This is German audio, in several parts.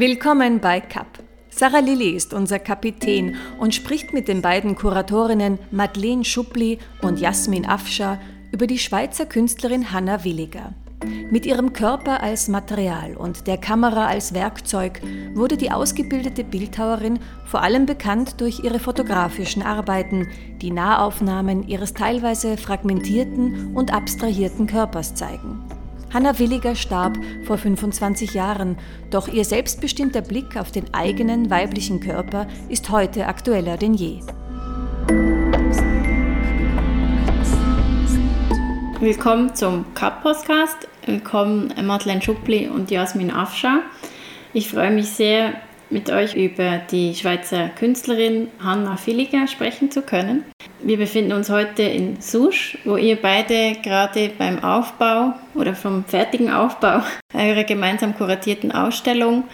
Willkommen bei CAP. Sarah Lilly ist unser Kapitän und spricht mit den beiden Kuratorinnen Madeleine Schuppli und Jasmin Afscha über die Schweizer Künstlerin Hanna Williger. Mit ihrem Körper als Material und der Kamera als Werkzeug wurde die ausgebildete Bildhauerin vor allem bekannt durch ihre fotografischen Arbeiten, die Nahaufnahmen ihres teilweise fragmentierten und abstrahierten Körpers zeigen. Hanna Williger starb vor 25 Jahren, doch ihr selbstbestimmter Blick auf den eigenen weiblichen Körper ist heute aktueller denn je. Willkommen zum Cup-Podcast. Willkommen Madeleine Schuppli und Jasmin Afscha. Ich freue mich sehr, mit euch über die Schweizer Künstlerin Hanna Villiger sprechen zu können. Wir befinden uns heute in Susch, wo ihr beide gerade beim Aufbau oder vom fertigen Aufbau eurer gemeinsam kuratierten Ausstellung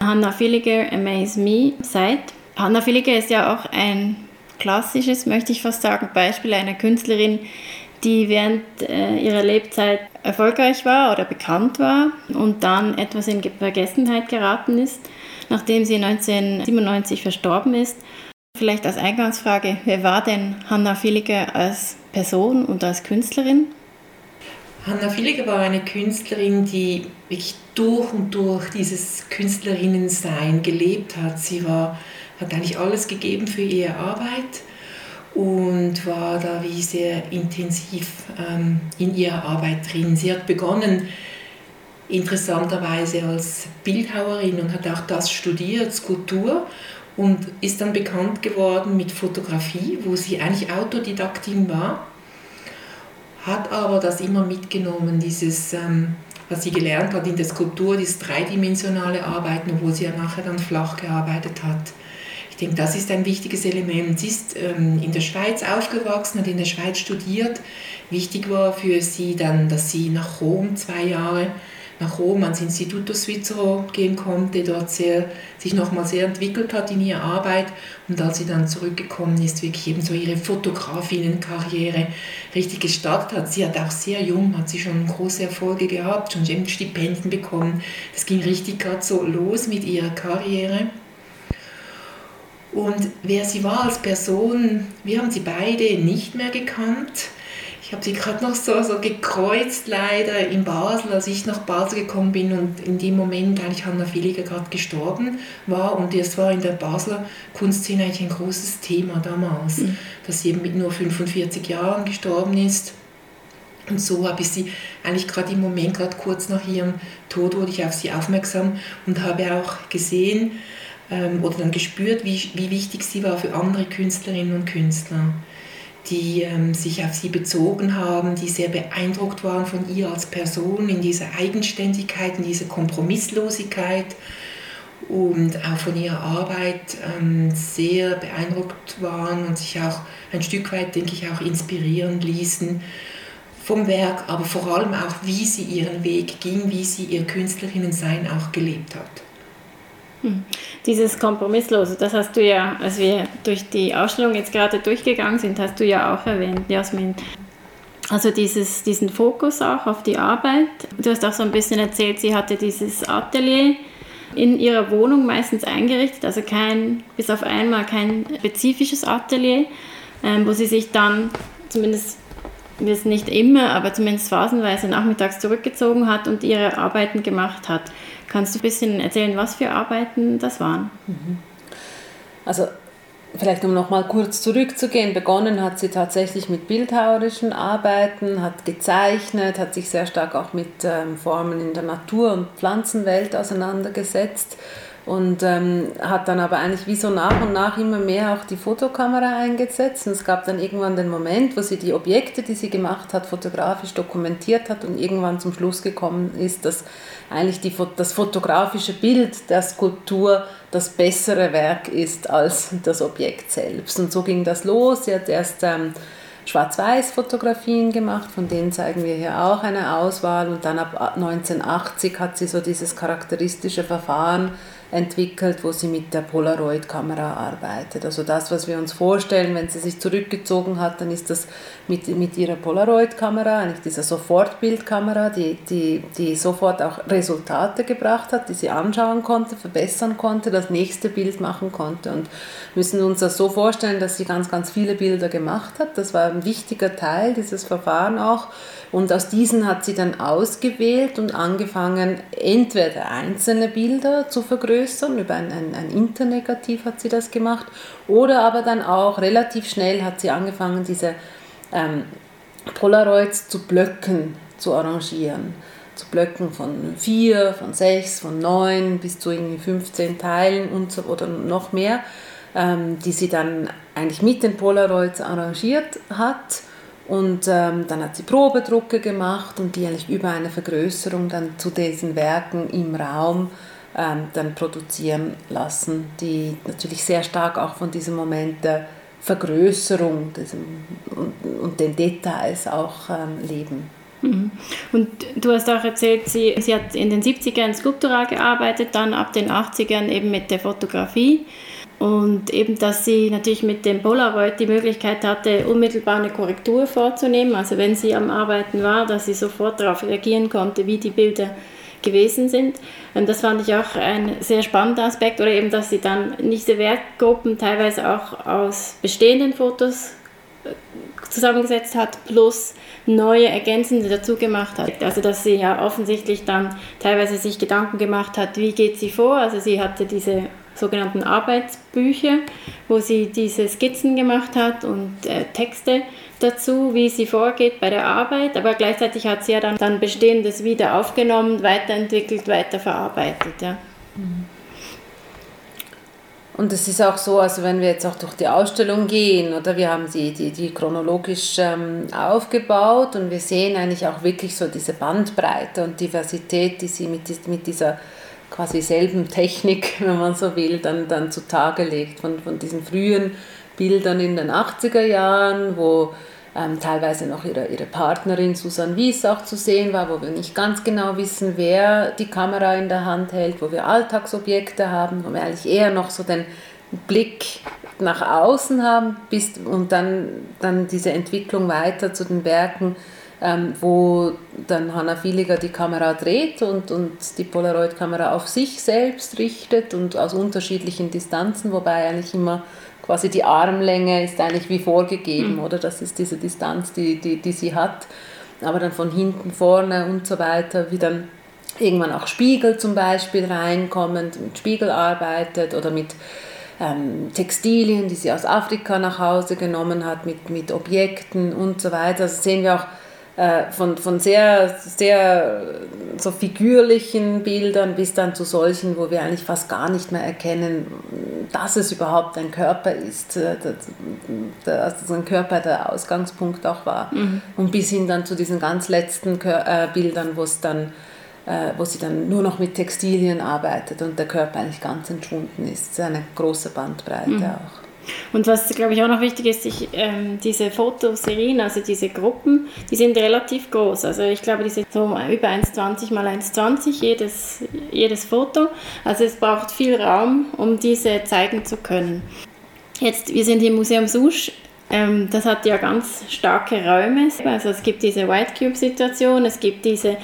Hanna Villiger Amaze Me seid. Hanna Villiger ist ja auch ein klassisches, möchte ich fast sagen, Beispiel einer Künstlerin, die während äh, ihrer Lebzeit erfolgreich war oder bekannt war und dann etwas in Vergessenheit geraten ist nachdem sie 1997 verstorben ist. Vielleicht als Eingangsfrage, wer war denn Hanna Villiger als Person und als Künstlerin? Hanna Villiger war eine Künstlerin, die wirklich durch und durch dieses Künstlerinnensein gelebt hat. Sie war, hat eigentlich alles gegeben für ihre Arbeit und war da wie sehr intensiv ähm, in ihrer Arbeit drin. Sie hat begonnen interessanterweise als Bildhauerin und hat auch das studiert, Skulptur und ist dann bekannt geworden mit Fotografie, wo sie eigentlich Autodidaktin war, hat aber das immer mitgenommen, dieses, ähm, was sie gelernt hat in der Skulptur, dieses dreidimensionale Arbeiten, obwohl sie ja nachher dann flach gearbeitet hat. Ich denke, das ist ein wichtiges Element. Sie ist ähm, in der Schweiz aufgewachsen, hat in der Schweiz studiert. Wichtig war für sie dann, dass sie nach Rom zwei Jahre nach Rom ans Instituto Svizzero gehen konnte, dort sehr, sich nochmal sehr entwickelt hat in ihrer Arbeit und als sie dann zurückgekommen ist, wirklich eben so ihre Fotografinnenkarriere richtig gestartet hat. Sie hat auch sehr jung, hat sie schon große Erfolge gehabt, schon Stipendien bekommen. Das ging richtig gerade so los mit ihrer Karriere. Und wer sie war als Person, wir haben sie beide nicht mehr gekannt. Ich habe sie gerade noch so, so gekreuzt, leider in Basel, als ich nach Basel gekommen bin und in dem Moment eigentlich Hanna Villiger gerade gestorben war. Und es war in der Basler Kunstszene eigentlich ein großes Thema damals, mhm. dass sie eben mit nur 45 Jahren gestorben ist. Und so habe ich sie eigentlich gerade im Moment, gerade kurz nach ihrem Tod, wurde ich auf sie aufmerksam und habe auch gesehen ähm, oder dann gespürt, wie, wie wichtig sie war für andere Künstlerinnen und Künstler die ähm, sich auf sie bezogen haben, die sehr beeindruckt waren von ihr als Person in dieser Eigenständigkeit, in dieser Kompromisslosigkeit und auch von ihrer Arbeit ähm, sehr beeindruckt waren und sich auch ein Stück weit, denke ich, auch inspirieren ließen vom Werk, aber vor allem auch, wie sie ihren Weg ging, wie sie ihr Künstlerinnensein auch gelebt hat. Hm. Dieses Kompromisslose, das hast du ja, als wir durch die Ausstellung jetzt gerade durchgegangen sind, hast du ja auch erwähnt, Jasmin. Also dieses, diesen Fokus auch auf die Arbeit. Du hast auch so ein bisschen erzählt, sie hatte dieses Atelier in ihrer Wohnung meistens eingerichtet, also kein, bis auf einmal kein spezifisches Atelier, ähm, wo sie sich dann zumindest das nicht immer, aber zumindest phasenweise nachmittags zurückgezogen hat und ihre Arbeiten gemacht hat. Kannst du ein bisschen erzählen, was für Arbeiten das waren? Mhm. Also vielleicht um noch mal kurz zurückzugehen, begonnen hat sie tatsächlich mit bildhauerischen Arbeiten, hat gezeichnet, hat sich sehr stark auch mit ähm, Formen in der Natur- und Pflanzenwelt auseinandergesetzt und ähm, hat dann aber eigentlich wie so nach und nach immer mehr auch die Fotokamera eingesetzt. Und es gab dann irgendwann den Moment, wo sie die Objekte, die sie gemacht hat, fotografisch dokumentiert hat und irgendwann zum Schluss gekommen ist, dass eigentlich die, das fotografische Bild der Skulptur das bessere Werk ist als das Objekt selbst. Und so ging das los. Sie hat erst ähm, Schwarz-Weiß-Fotografien gemacht, von denen zeigen wir hier auch eine Auswahl. Und dann ab 1980 hat sie so dieses charakteristische Verfahren entwickelt, wo sie mit der Polaroid-Kamera arbeitet. Also das, was wir uns vorstellen, wenn sie sich zurückgezogen hat, dann ist das mit, mit ihrer Polaroid-Kamera, eigentlich dieser Sofortbildkamera, die, die, die sofort auch Resultate gebracht hat, die sie anschauen konnte, verbessern konnte, das nächste Bild machen konnte. Und müssen uns das so vorstellen, dass sie ganz, ganz viele Bilder gemacht hat. Das war ein wichtiger Teil dieses Verfahren auch. Und aus diesen hat sie dann ausgewählt und angefangen, entweder einzelne Bilder zu vergrößern, über ein, ein, ein Internegativ hat sie das gemacht, oder aber dann auch relativ schnell hat sie angefangen, diese ähm, Polaroids zu Blöcken zu arrangieren. Zu Blöcken von vier, von sechs, von neun bis zu irgendwie 15 Teilen und so, oder noch mehr, ähm, die sie dann eigentlich mit den Polaroids arrangiert hat und ähm, dann hat sie Probedrucke gemacht und die eigentlich über eine Vergrößerung dann zu diesen Werken im Raum ähm, dann produzieren lassen, die natürlich sehr stark auch von diesem Moment der Vergrößerung diesem, und, und, den Details auch ähm, leben. Mhm. Und du hast auch erzählt, sie, sie hat in den 70ern skulptural gearbeitet, dann ab den 80ern eben mit der Fotografie. Und eben, dass sie natürlich mit dem Polaroid die Möglichkeit hatte, unmittelbar eine Korrektur vorzunehmen. Also wenn sie am Arbeiten war, dass sie sofort darauf reagieren konnte, wie die Bilder gewesen sind. Und das fand ich auch ein sehr spannender Aspekt. Oder eben, dass sie dann diese Werkgruppen teilweise auch aus bestehenden Fotos äh, zusammengesetzt hat, plus neue ergänzende dazu gemacht hat. Also dass sie ja offensichtlich dann teilweise sich Gedanken gemacht hat, wie geht sie vor. Also sie hatte diese sogenannten Arbeitsbücher, wo sie diese Skizzen gemacht hat und äh, Texte dazu, wie sie vorgeht bei der Arbeit, aber gleichzeitig hat sie ja dann, dann Bestehendes wieder aufgenommen, weiterentwickelt, weiterverarbeitet. Ja. Und es ist auch so, also wenn wir jetzt auch durch die Ausstellung gehen, oder wir haben sie die, die chronologisch ähm, aufgebaut und wir sehen eigentlich auch wirklich so diese Bandbreite und Diversität, die sie mit, mit dieser quasi selben Technik, wenn man so will, dann, dann zutage legt. Von, von diesen frühen Bildern in den 80er Jahren, wo ähm, teilweise noch ihre, ihre Partnerin Susanne Wies auch zu sehen war, wo wir nicht ganz genau wissen, wer die Kamera in der Hand hält, wo wir Alltagsobjekte haben, wo wir eigentlich eher noch so den Blick nach außen haben bis, und dann, dann diese Entwicklung weiter zu den Werken ähm, wo dann Hanna Filiger die Kamera dreht und, und die Polaroid-Kamera auf sich selbst richtet und aus unterschiedlichen Distanzen, wobei eigentlich immer quasi die Armlänge ist eigentlich wie vorgegeben, mhm. oder? Das ist diese Distanz, die, die, die sie hat. Aber dann von hinten, vorne und so weiter, wie dann irgendwann auch Spiegel zum Beispiel reinkommen, mit Spiegel arbeitet oder mit ähm, Textilien, die sie aus Afrika nach Hause genommen hat, mit, mit Objekten und so weiter. Also sehen wir auch von, von sehr, sehr so figürlichen Bildern bis dann zu solchen, wo wir eigentlich fast gar nicht mehr erkennen, dass es überhaupt ein Körper ist, äh, dass ein Körper der Ausgangspunkt auch war. Mhm. Und bis hin dann zu diesen ganz letzten äh, Bildern, wo es dann wo sie dann nur noch mit Textilien arbeitet und der Körper eigentlich ganz entschwunden ist. Das ist eine große Bandbreite mhm. auch. Und was, glaube ich, auch noch wichtig ist, ich, ähm, diese Fotoserien, also diese Gruppen, die sind relativ groß. Also ich glaube, die sind so über 1,20 mal 1,20 jedes, jedes Foto. Also es braucht viel Raum, um diese zeigen zu können. Jetzt, wir sind im Museum Susch. Ähm, das hat ja ganz starke Räume. Also es gibt diese White Cube-Situation, es gibt diese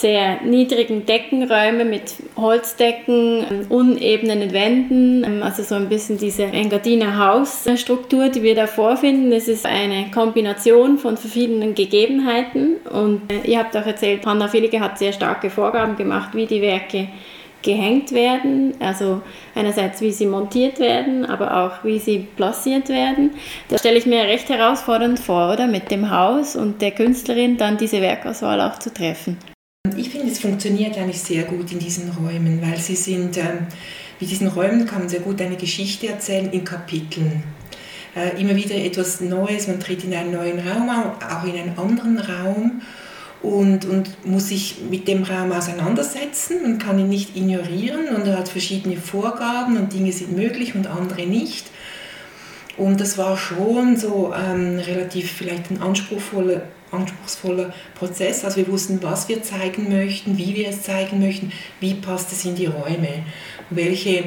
sehr niedrigen Deckenräume mit Holzdecken, unebenen Wänden, also so ein bisschen diese Engadiner Hausstruktur, die wir da vorfinden. Das ist eine Kombination von verschiedenen Gegebenheiten und äh, ihr habt auch erzählt, Hanna Villige hat sehr starke Vorgaben gemacht, wie die Werke gehängt werden, also einerseits wie sie montiert werden, aber auch wie sie platziert werden. Das stelle ich mir recht herausfordernd vor, oder? Mit dem Haus und der Künstlerin dann diese Werkauswahl auch zu treffen. Ich finde, es funktioniert eigentlich sehr gut in diesen Räumen, weil sie sind, ähm, mit diesen Räumen kann man sehr gut eine Geschichte erzählen in Kapiteln. Äh, immer wieder etwas Neues, man tritt in einen neuen Raum, auch in einen anderen Raum und, und muss sich mit dem Raum auseinandersetzen und kann ihn nicht ignorieren und er hat verschiedene Vorgaben und Dinge sind möglich und andere nicht. Und das war schon so ähm, relativ vielleicht ein anspruchsvoller, anspruchsvoller Prozess. Also wir wussten, was wir zeigen möchten, wie wir es zeigen möchten, wie passt es in die Räume, welche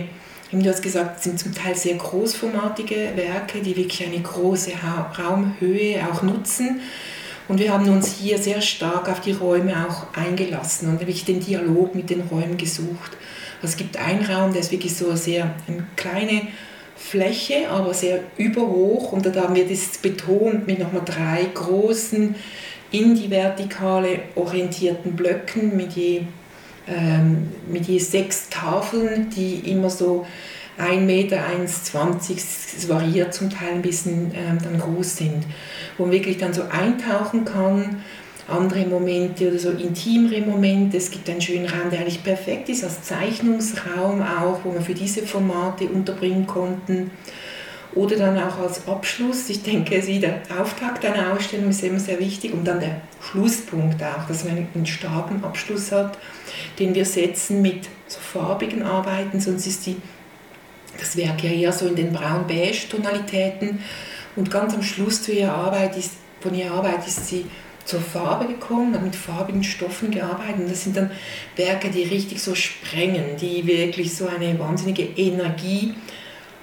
du hast gesagt, sind zum Teil sehr großformatige Werke, die wirklich eine große Raumhöhe auch nutzen. Und wir haben uns hier sehr stark auf die Räume auch eingelassen und wirklich den Dialog mit den Räumen gesucht. Also es gibt einen Raum, der ist wirklich so sehr eine kleine Fläche, aber sehr überhoch. Und da haben wir das betont mit nochmal drei großen in die Vertikale orientierten Blöcken mit je, ähm, mit je sechs Tafeln, die immer so 1 Meter, 1,20, es variiert zum Teil ein bisschen, ähm, dann groß sind, wo man wirklich dann so eintauchen kann, andere Momente oder so intimere Momente. Es gibt einen schönen Raum, der eigentlich perfekt ist als Zeichnungsraum auch, wo man für diese Formate unterbringen konnten. Oder dann auch als Abschluss. Ich denke, der Auftakt einer Ausstellung ist immer sehr wichtig und dann der Schlusspunkt auch, dass man einen starken Abschluss hat, den wir setzen mit so farbigen Arbeiten, sonst ist die das Werk ja eher so in den braun-beige-Tonalitäten. Und ganz am Schluss zu ihrer Arbeit ist, von ihrer Arbeit ist sie zur Farbe gekommen, hat mit farbigen Stoffen gearbeitet. Und das sind dann Werke, die richtig so sprengen, die wirklich so eine wahnsinnige Energie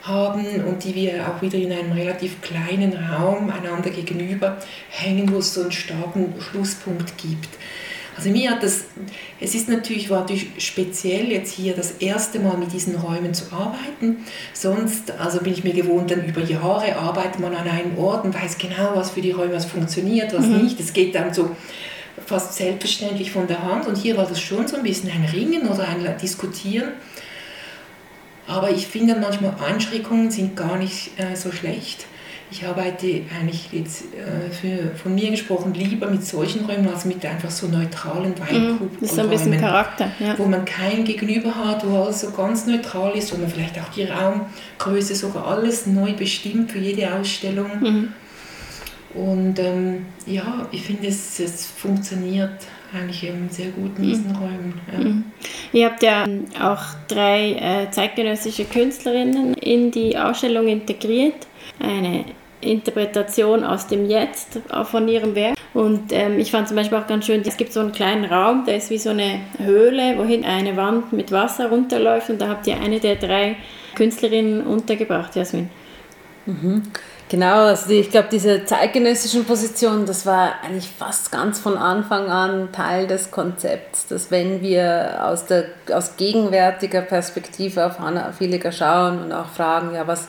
haben und die wir auch wieder in einem relativ kleinen Raum einander gegenüber hängen, wo es so einen starken Schlusspunkt gibt. Also mir hat das, es ist natürlich, war natürlich speziell jetzt hier das erste Mal mit diesen Räumen zu arbeiten. Sonst, also bin ich mir gewohnt, dann über Jahre arbeitet man an einem Ort und weiß genau, was für die Räume was funktioniert, was mhm. nicht. Es geht dann so fast selbstverständlich von der Hand und hier war das schon so ein bisschen ein Ringen oder ein Diskutieren. Aber ich finde manchmal Einschränkungen sind gar nicht äh, so schlecht ich arbeite eigentlich jetzt äh, für, von mir gesprochen lieber mit solchen Räumen als mit einfach so neutralen. Mhm, das ist ein bisschen Charakter. Ja. Wo man kein Gegenüber hat, wo alles so ganz neutral ist, wo man vielleicht auch die Raumgröße sogar alles neu bestimmt für jede Ausstellung. Mhm. Und ähm, ja, ich finde, es, es funktioniert eigentlich eben sehr gut in diesen mhm. Räumen. Ja. Mhm. Ihr habt ja auch drei äh, zeitgenössische Künstlerinnen in die Ausstellung integriert. Eine Interpretation aus dem Jetzt von ihrem Werk. Und ähm, ich fand zum Beispiel auch ganz schön, es gibt so einen kleinen Raum, der ist wie so eine Höhle, wohin eine Wand mit Wasser runterläuft und da habt ihr eine der drei Künstlerinnen untergebracht, Jasmin. Mhm. Genau, also ich glaube, diese zeitgenössischen Positionen, das war eigentlich fast ganz von Anfang an Teil des Konzepts, dass wenn wir aus, der, aus gegenwärtiger Perspektive auf Hannah Filiger schauen und auch fragen, ja, was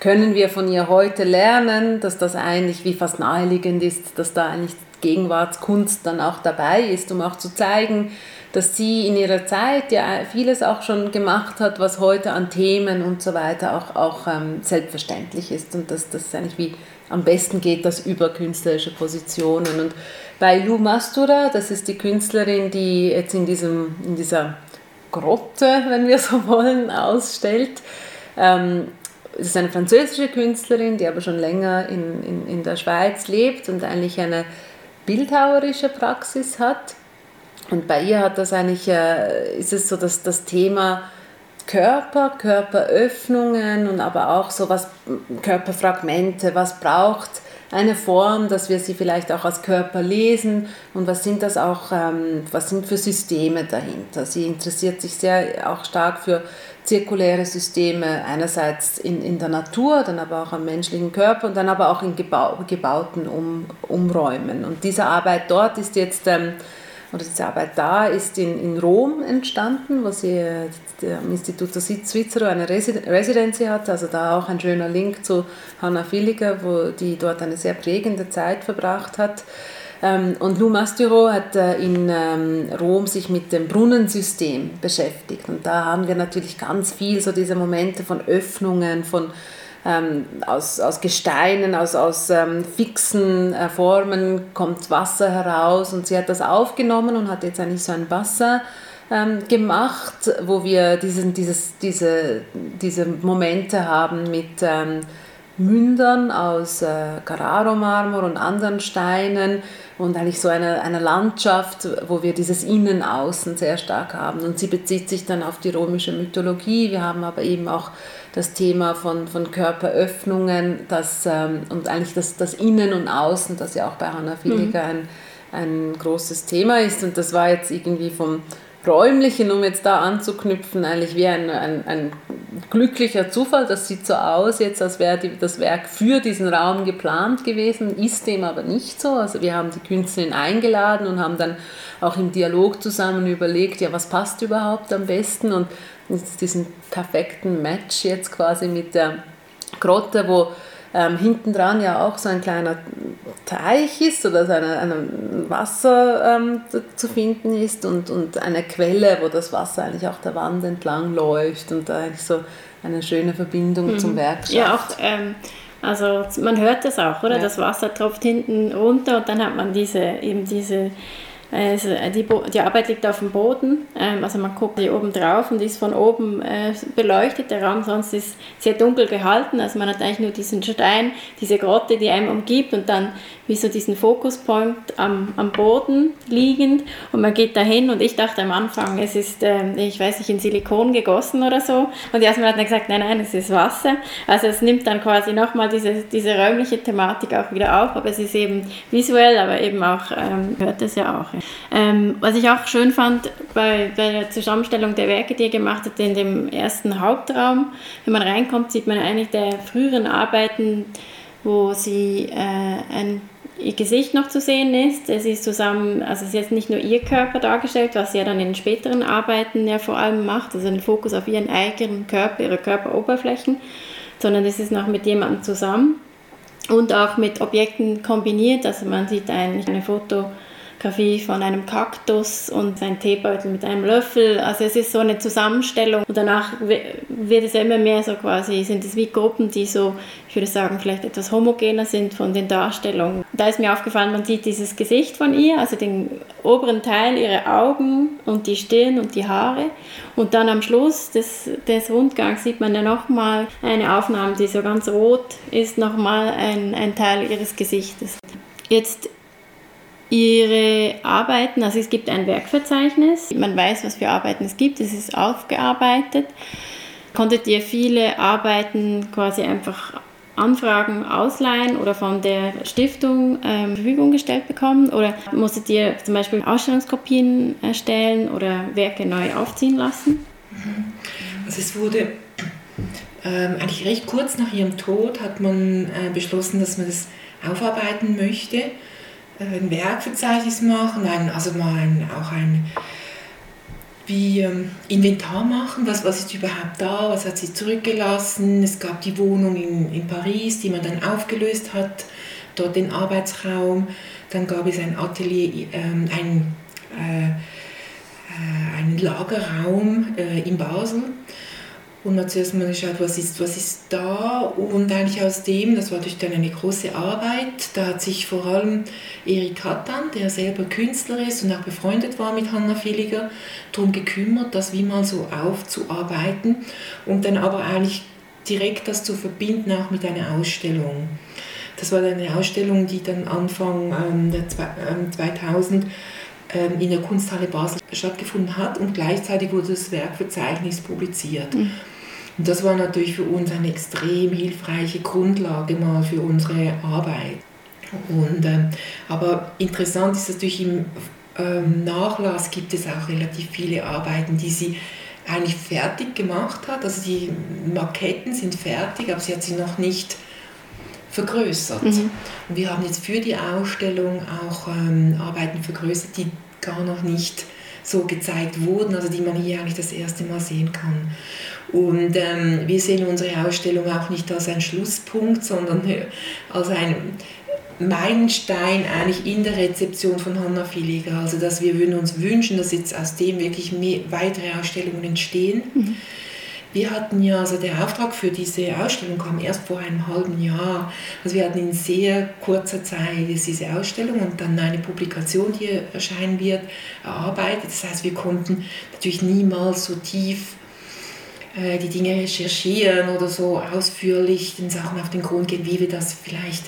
können wir von ihr heute lernen, dass das eigentlich wie fast naheliegend ist, dass da eigentlich Gegenwartskunst dann auch dabei ist, um auch zu zeigen, dass sie in ihrer Zeit ja vieles auch schon gemacht hat, was heute an Themen und so weiter auch, auch ähm, selbstverständlich ist und dass das eigentlich wie am besten geht, das über künstlerische Positionen. Und bei Lou Mastura, das ist die Künstlerin, die jetzt in, diesem, in dieser Grotte, wenn wir so wollen, ausstellt, ähm, es ist eine französische Künstlerin, die aber schon länger in, in, in der Schweiz lebt und eigentlich eine bildhauerische Praxis hat. Und bei ihr hat das eigentlich, äh, ist es so, dass das Thema Körper, Körperöffnungen und aber auch so was, Körperfragmente, was braucht eine Form, dass wir sie vielleicht auch als Körper lesen und was sind das auch, ähm, was sind für Systeme dahinter. Sie interessiert sich sehr auch stark für zirkuläre Systeme, einerseits in, in der Natur, dann aber auch am menschlichen Körper und dann aber auch in gebau gebauten um, Umräumen. Und diese Arbeit dort ist jetzt, ähm, oder diese Arbeit da ist in, in Rom entstanden, wo sie äh, am Instituto Svizzero eine Residency hat, also da auch ein schöner Link zu Hanna Villiger, wo die dort eine sehr prägende Zeit verbracht hat. Ähm, und Lou Masturo hat äh, in ähm, Rom sich mit dem Brunnensystem beschäftigt. Und da haben wir natürlich ganz viel so diese Momente von Öffnungen, von ähm, aus, aus Gesteinen, aus, aus ähm, fixen äh, Formen kommt Wasser heraus und sie hat das aufgenommen und hat jetzt eigentlich so ein Wasser ähm, gemacht, wo wir diesen, dieses, diese, diese Momente haben mit ähm, Mündern aus äh, Carraro-Marmor und anderen Steinen und eigentlich so eine, eine Landschaft, wo wir dieses Innen-Außen sehr stark haben. Und sie bezieht sich dann auf die römische Mythologie. Wir haben aber eben auch das Thema von, von Körperöffnungen das, ähm, und eigentlich das, das Innen und Außen, das ja auch bei Hannah Villiger mhm. ein, ein großes Thema ist. Und das war jetzt irgendwie vom Räumlichen, um jetzt da anzuknüpfen, eigentlich wie ein, ein, ein glücklicher Zufall. Das sieht so aus jetzt, als wäre die, das Werk für diesen Raum geplant gewesen, ist dem aber nicht so. Also wir haben die Künstlerin eingeladen und haben dann auch im Dialog zusammen überlegt, ja, was passt überhaupt am besten und diesen perfekten Match jetzt quasi mit der Grotte, wo ähm, hinten dran ja auch so ein kleiner Teich ist oder so ein Wasser ähm, zu finden ist und, und eine Quelle, wo das Wasser eigentlich auch der Wand entlang läuft und da eigentlich so eine schöne Verbindung mhm. zum Werk schafft. Ja, auch, ähm, also man hört das auch, oder? Ja. Das Wasser tropft hinten runter und dann hat man diese, eben diese also die, die, Arbeit liegt auf dem Boden, ähm, also man guckt hier oben drauf und ist von oben äh, beleuchtet. Der Raum sonst ist sehr dunkel gehalten, also man hat eigentlich nur diesen Stein, diese Grotte, die einem umgibt und dann wie so diesen Fokuspunkt am, am Boden liegend und man geht dahin und ich dachte am Anfang, es ist, äh, ich weiß nicht, in Silikon gegossen oder so und Jasmin hat dann gesagt, nein, nein, es ist Wasser. Also es nimmt dann quasi nochmal diese, diese räumliche Thematik auch wieder auf, aber es ist eben visuell, aber eben auch, ähm, hört es ja auch. Ähm, was ich auch schön fand bei, bei, der Zusammenstellung der Werke, die er gemacht hat in dem ersten Hauptraum, wenn man reinkommt, sieht man eigentlich der früheren Arbeiten, wo sie äh, ein ihr Gesicht noch zu sehen ist. Es ist zusammen, also es ist jetzt nicht nur ihr Körper dargestellt, was sie ja dann in späteren Arbeiten ja vor allem macht, also den Fokus auf ihren eigenen Körper, ihre Körperoberflächen, sondern es ist noch mit jemandem zusammen und auch mit Objekten kombiniert. Also man sieht eigentlich ein Foto Fotografie von einem Kaktus und ein Teebeutel mit einem Löffel. Also es ist so eine Zusammenstellung und danach wird es immer mehr so quasi, sind es wie Gruppen, die so, ich würde sagen, vielleicht etwas homogener sind von den Darstellungen. Da ist mir aufgefallen, man sieht dieses Gesicht von ihr, also den oberen Teil, ihre Augen und die Stirn und die Haare und dann am Schluss des, des Rundgangs sieht man ja nochmal eine Aufnahme, die so ganz rot ist, nochmal ein, ein Teil ihres Gesichtes. Jetzt ihre Arbeiten, also es gibt ein Werkverzeichnis, man weiß, was für Arbeiten es gibt, es ist aufgearbeitet. Konntet ihr viele Arbeiten quasi einfach Anfragen ausleihen oder von der Stiftung ähm, Verfügung gestellt bekommen? Oder musstet ihr zum Beispiel Ausstellungskopien erstellen oder Werke neu aufziehen lassen? Also es wurde ähm, eigentlich recht kurz nach ihrem Tod hat man äh, beschlossen, dass man das aufarbeiten möchte ein Werkverzeichnis machen, ein, also mal ein, auch ein wie ähm, Inventar machen, was, was ist überhaupt da, was hat sie zurückgelassen. Es gab die Wohnung in, in Paris, die man dann aufgelöst hat, dort den Arbeitsraum. Dann gab es ein Atelier, ähm, ein, äh, äh, einen Lagerraum äh, in Basel und man zuerst mal geschaut, was ist, was ist da und eigentlich aus dem, das war durch dann eine große Arbeit, da hat sich vor allem Erik Hattan, der selber Künstler ist und auch befreundet war mit Hanna Villiger, darum gekümmert, das wie mal so aufzuarbeiten und dann aber eigentlich direkt das zu verbinden auch mit einer Ausstellung. Das war dann eine Ausstellung, die dann Anfang ähm, der 2000 ähm, in der Kunsthalle Basel stattgefunden hat und gleichzeitig wurde das Werkverzeichnis publiziert. Mhm. Und das war natürlich für uns eine extrem hilfreiche Grundlage mal für unsere Arbeit. Und, äh, aber interessant ist natürlich im ähm, Nachlass gibt es auch relativ viele Arbeiten, die sie eigentlich fertig gemacht hat. Also die Maketten sind fertig, aber sie hat sie noch nicht vergrößert. Mhm. Und wir haben jetzt für die Ausstellung auch ähm, Arbeiten vergrößert, die gar noch nicht so gezeigt wurden, also die man hier eigentlich das erste Mal sehen kann. Und ähm, wir sehen unsere Ausstellung auch nicht als einen Schlusspunkt, sondern als ein Meilenstein eigentlich in der Rezeption von Hanna Villiger. Also dass wir würden uns wünschen, dass jetzt aus dem wirklich mehr, weitere Ausstellungen entstehen. Mhm. Wir hatten ja, also der Auftrag für diese Ausstellung kam erst vor einem halben Jahr. Also wir hatten in sehr kurzer Zeit diese Ausstellung und dann eine Publikation, die erscheinen wird, erarbeitet. Das heißt, wir konnten natürlich niemals so tief äh, die Dinge recherchieren oder so ausführlich den Sachen auf den Grund gehen, wie wir das vielleicht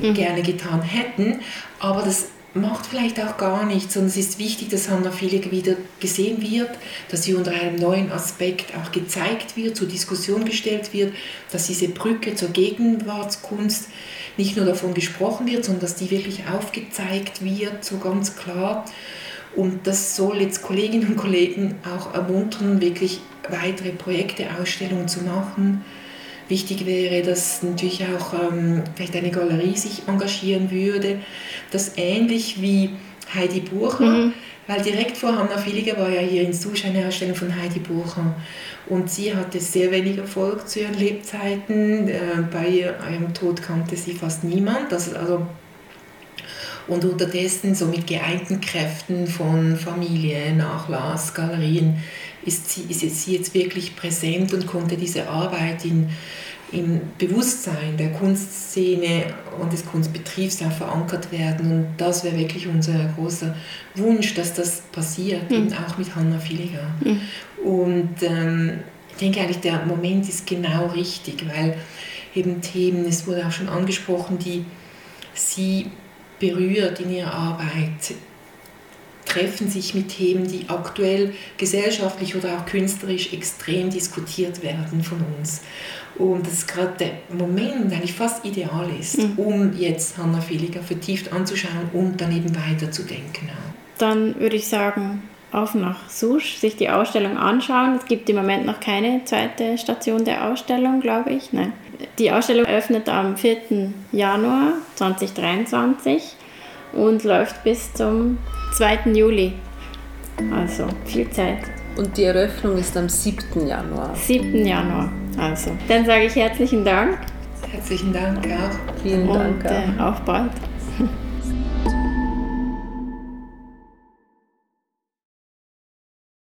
mhm. gerne getan hätten. Aber das macht vielleicht auch gar nichts, sondern es ist wichtig, dass Hannah Villiger wieder gesehen wird, dass sie unter einem neuen Aspekt auch gezeigt wird, zur Diskussion gestellt wird, dass diese Brücke zur Gegenwartskunst nicht nur davon gesprochen wird, sondern dass die wirklich aufgezeigt wird, so ganz klar. Und das soll jetzt Kolleginnen und Kollegen auch ermuntern, wirklich weitere Projekte, Ausstellungen zu machen. Wichtig wäre, dass natürlich auch ähm, vielleicht eine Galerie sich engagieren würde, das ähnlich wie Heidi Bucher, mhm. weil direkt vor Hanna Villiger war ja hier in Susch eine Ausstellung von Heidi Bucher und sie hatte sehr wenig Erfolg zu ihren Lebzeiten. Äh, bei ihrem Tod kannte sie fast niemand. Also, also und unterdessen so mit geeinten Kräften von Familie, Nachlass, Galerien ist sie, ist sie jetzt wirklich präsent und konnte diese Arbeit in, im Bewusstsein der Kunstszene und des Kunstbetriebs auch verankert werden. Und das wäre wirklich unser großer Wunsch, dass das passiert, mhm. auch mit Hanna Villiger. Mhm. Und ähm, ich denke eigentlich, der Moment ist genau richtig, weil eben Themen, es wurde auch schon angesprochen, die sie berührt in ihrer Arbeit, treffen sich mit Themen, die aktuell gesellschaftlich oder auch künstlerisch extrem diskutiert werden von uns. Und das gerade der Moment eigentlich fast ideal ist, mhm. um jetzt Hannah Villiger vertieft anzuschauen und dann eben weiterzudenken. Dann würde ich sagen, auf nach Susch, sich die Ausstellung anschauen. Es gibt im Moment noch keine zweite Station der Ausstellung, glaube ich. Nein. Die Ausstellung eröffnet am 4. Januar 2023 und läuft bis zum 2. Juli. Also viel Zeit. Und die Eröffnung ist am 7. Januar. 7. Januar. Also, dann sage ich herzlichen Dank. Herzlichen Dank auch. Vielen Dank. Und, äh, auch bald.